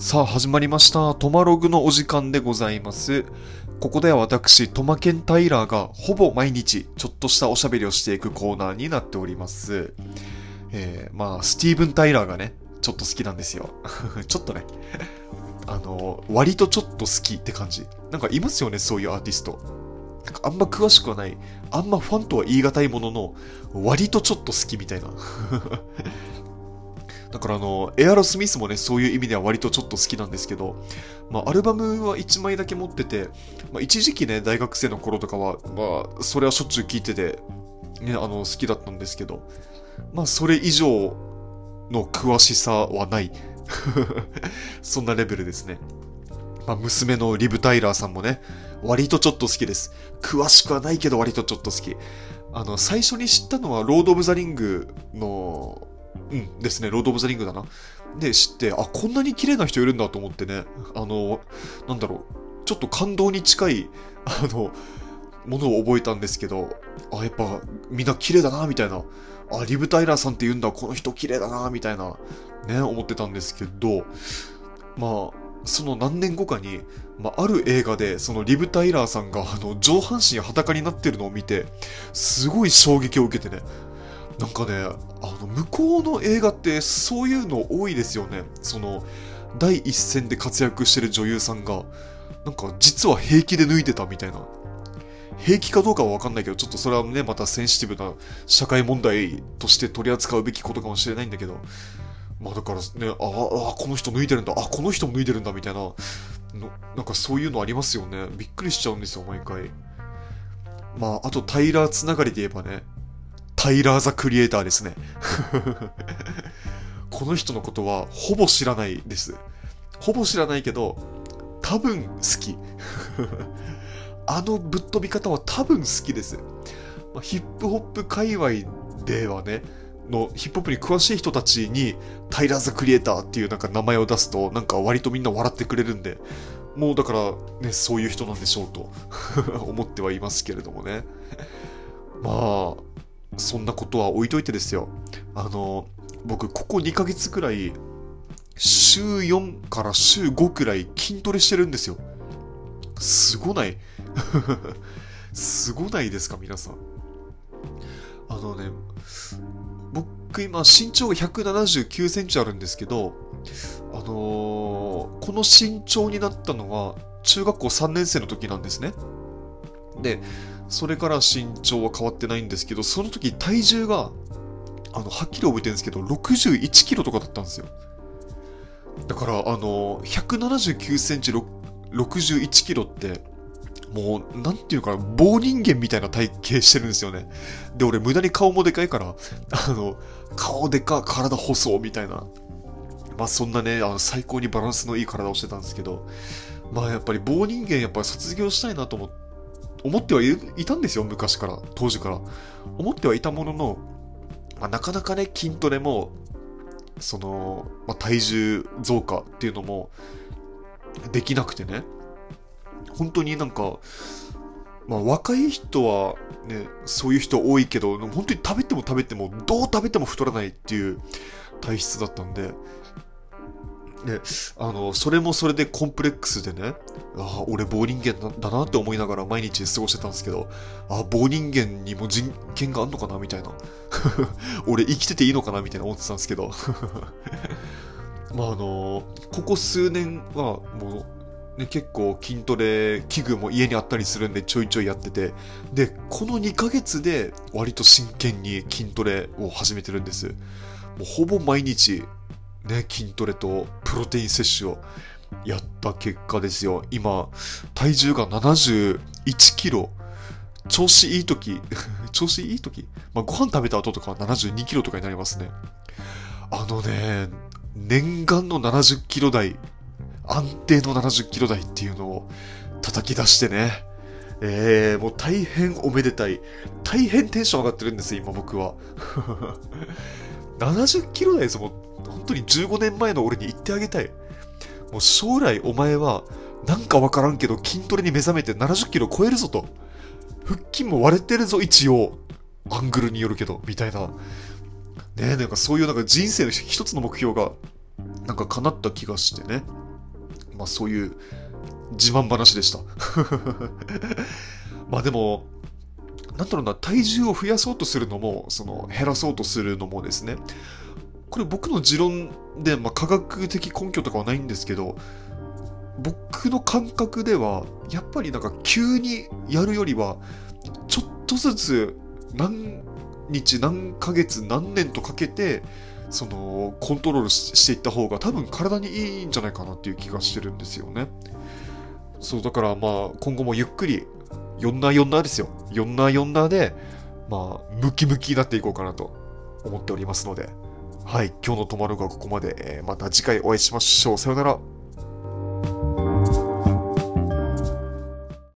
さあ始まりました。トマログのお時間でございます。ここでは私、トマケンタイラーがほぼ毎日ちょっとしたおしゃべりをしていくコーナーになっております。えー、まあ、スティーブン・タイラーがね、ちょっと好きなんですよ。ちょっとね。あの、割とちょっと好きって感じ。なんかいますよね、そういうアーティスト。なんかあんま詳しくはない。あんまファンとは言い難いものの、割とちょっと好きみたいな。だからあの、エアロスミスもね、そういう意味では割とちょっと好きなんですけど、まあ、アルバムは1枚だけ持ってて、まあ、一時期ね、大学生の頃とかは、まあ、それはしょっちゅう聞いてて、ね、あの、好きだったんですけど、まあ、それ以上の詳しさはない。そんなレベルですね。まあ、娘のリブ・タイラーさんもね、割とちょっと好きです。詳しくはないけど割とちょっと好き。あの、最初に知ったのは、ロード・オブ・ザ・リングの、うん。ですね、ロード・オブ・ザ・リングだな。で、知って、あ、こんなに綺麗な人いるんだと思ってね、あの、なんだろう、ちょっと感動に近い、あの、ものを覚えたんですけど、あ、やっぱみんな綺麗だな、みたいな。あ、リブ・タイラーさんって言うんだ、この人綺麗だな、みたいな、ね、思ってたんですけど、まあ、その何年後かに、まあ、ある映画で、そのリブ・タイラーさんが、あの、上半身裸になってるのを見て、すごい衝撃を受けてね、なんかね、あの、向こうの映画ってそういうの多いですよね。その、第一線で活躍してる女優さんが、なんか実は平気で脱いでたみたいな。平気かどうかはわかんないけど、ちょっとそれはね、またセンシティブな社会問題として取り扱うべきことかもしれないんだけど、まあだからね、ああ、この人脱いでるんだ、あ、この人も脱いでるんだみたいな、のなんかそういうのありますよね。びっくりしちゃうんですよ、毎回。まあ、あとタイラーつながりで言えばね、タイラー・ザ・クリエイターですね。この人のことはほぼ知らないです。ほぼ知らないけど、多分好き。あのぶっ飛び方は多分好きです。まあ、ヒップホップ界隈ではね、のヒップホップに詳しい人たちにタイラー・ザ・クリエイターっていうなんか名前を出すとなんか割とみんな笑ってくれるんで、もうだからね、そういう人なんでしょうと 思ってはいますけれどもね。まあ、そんなことは置いといてですよ。あの、僕、ここ2ヶ月くらい、週4から週5くらい筋トレしてるんですよ。すごない？すごないですか、皆さん。あのね、僕今身長179センチあるんですけど、あのーこの身長になったのは中学校3年生の時なんですね。で、それから身長は変わってないんですけど、その時体重が、あの、はっきり覚えてるんですけど、61キロとかだったんですよ。だから、あの、179センチ、61キロって、もう、なんていうかな、棒人間みたいな体型してるんですよね。で、俺、無駄に顔もでかいから、あの、顔でか、体細みたいな。まあ、そんなね、あの、最高にバランスのいい体をしてたんですけど、まあ、やっぱり棒人間、やっぱり卒業したいなと思って、思ってはいたんですよ、昔から、当時から。思ってはいたものの、まあ、なかなかね、筋トレも、その、まあ、体重増加っていうのも、できなくてね。本当になんか、まあ、若い人はね、そういう人多いけど、本当に食べても食べても、どう食べても太らないっていう体質だったんで、で、あの、それもそれでコンプレックスでね、ああ、俺棒人間だなって思いながら毎日過ごしてたんですけど、ああ、棒人間にも人権があんのかなみたいな。俺生きてていいのかなみたいな思ってたんですけど。まああの、ここ数年はもう、ね、結構筋トレ器具も家にあったりするんでちょいちょいやってて、で、この2ヶ月で割と真剣に筋トレを始めてるんです。もうほぼ毎日ね、筋トレとプロテイン摂取をやった結果ですよ。今、体重が71キロ。調子いい時、調子いい時？まあ、ご飯食べた後とかは72キロとかになりますね。あのね、念願の70キロ台、安定の70キロ台っていうのを叩き出してね。えー、もう大変おめでたい。大変テンション上がってるんですよ、今僕は。70キロ台ですもん。本当に15年前の俺に言ってあげたい。もう将来お前は、なんかわからんけど筋トレに目覚めて70キロ超えるぞと。腹筋も割れてるぞ、一応。アングルによるけど、みたいな。ねえ、なんかそういうなんか人生の一つの目標が、なんか叶った気がしてね。まあそういう自慢話でした。まあでも、なんだろうな、体重を増やそうとするのも、その減らそうとするのもですね、これ僕の持論で、まあ、科学的根拠とかはないんですけど、僕の感覚では、やっぱりなんか急にやるよりは、ちょっとずつ何日、何ヶ月、何年とかけて、そのコントロールしていった方が多分体にいいんじゃないかなっていう気がしてるんですよね。そうだからまあ今後もゆっくり4な4なですよ。4な4なでまあムキムキになっていこうかなと思っておりますので。はい、今日の泊まるがここまで、えーまた次回お会いしましょう。さよなら。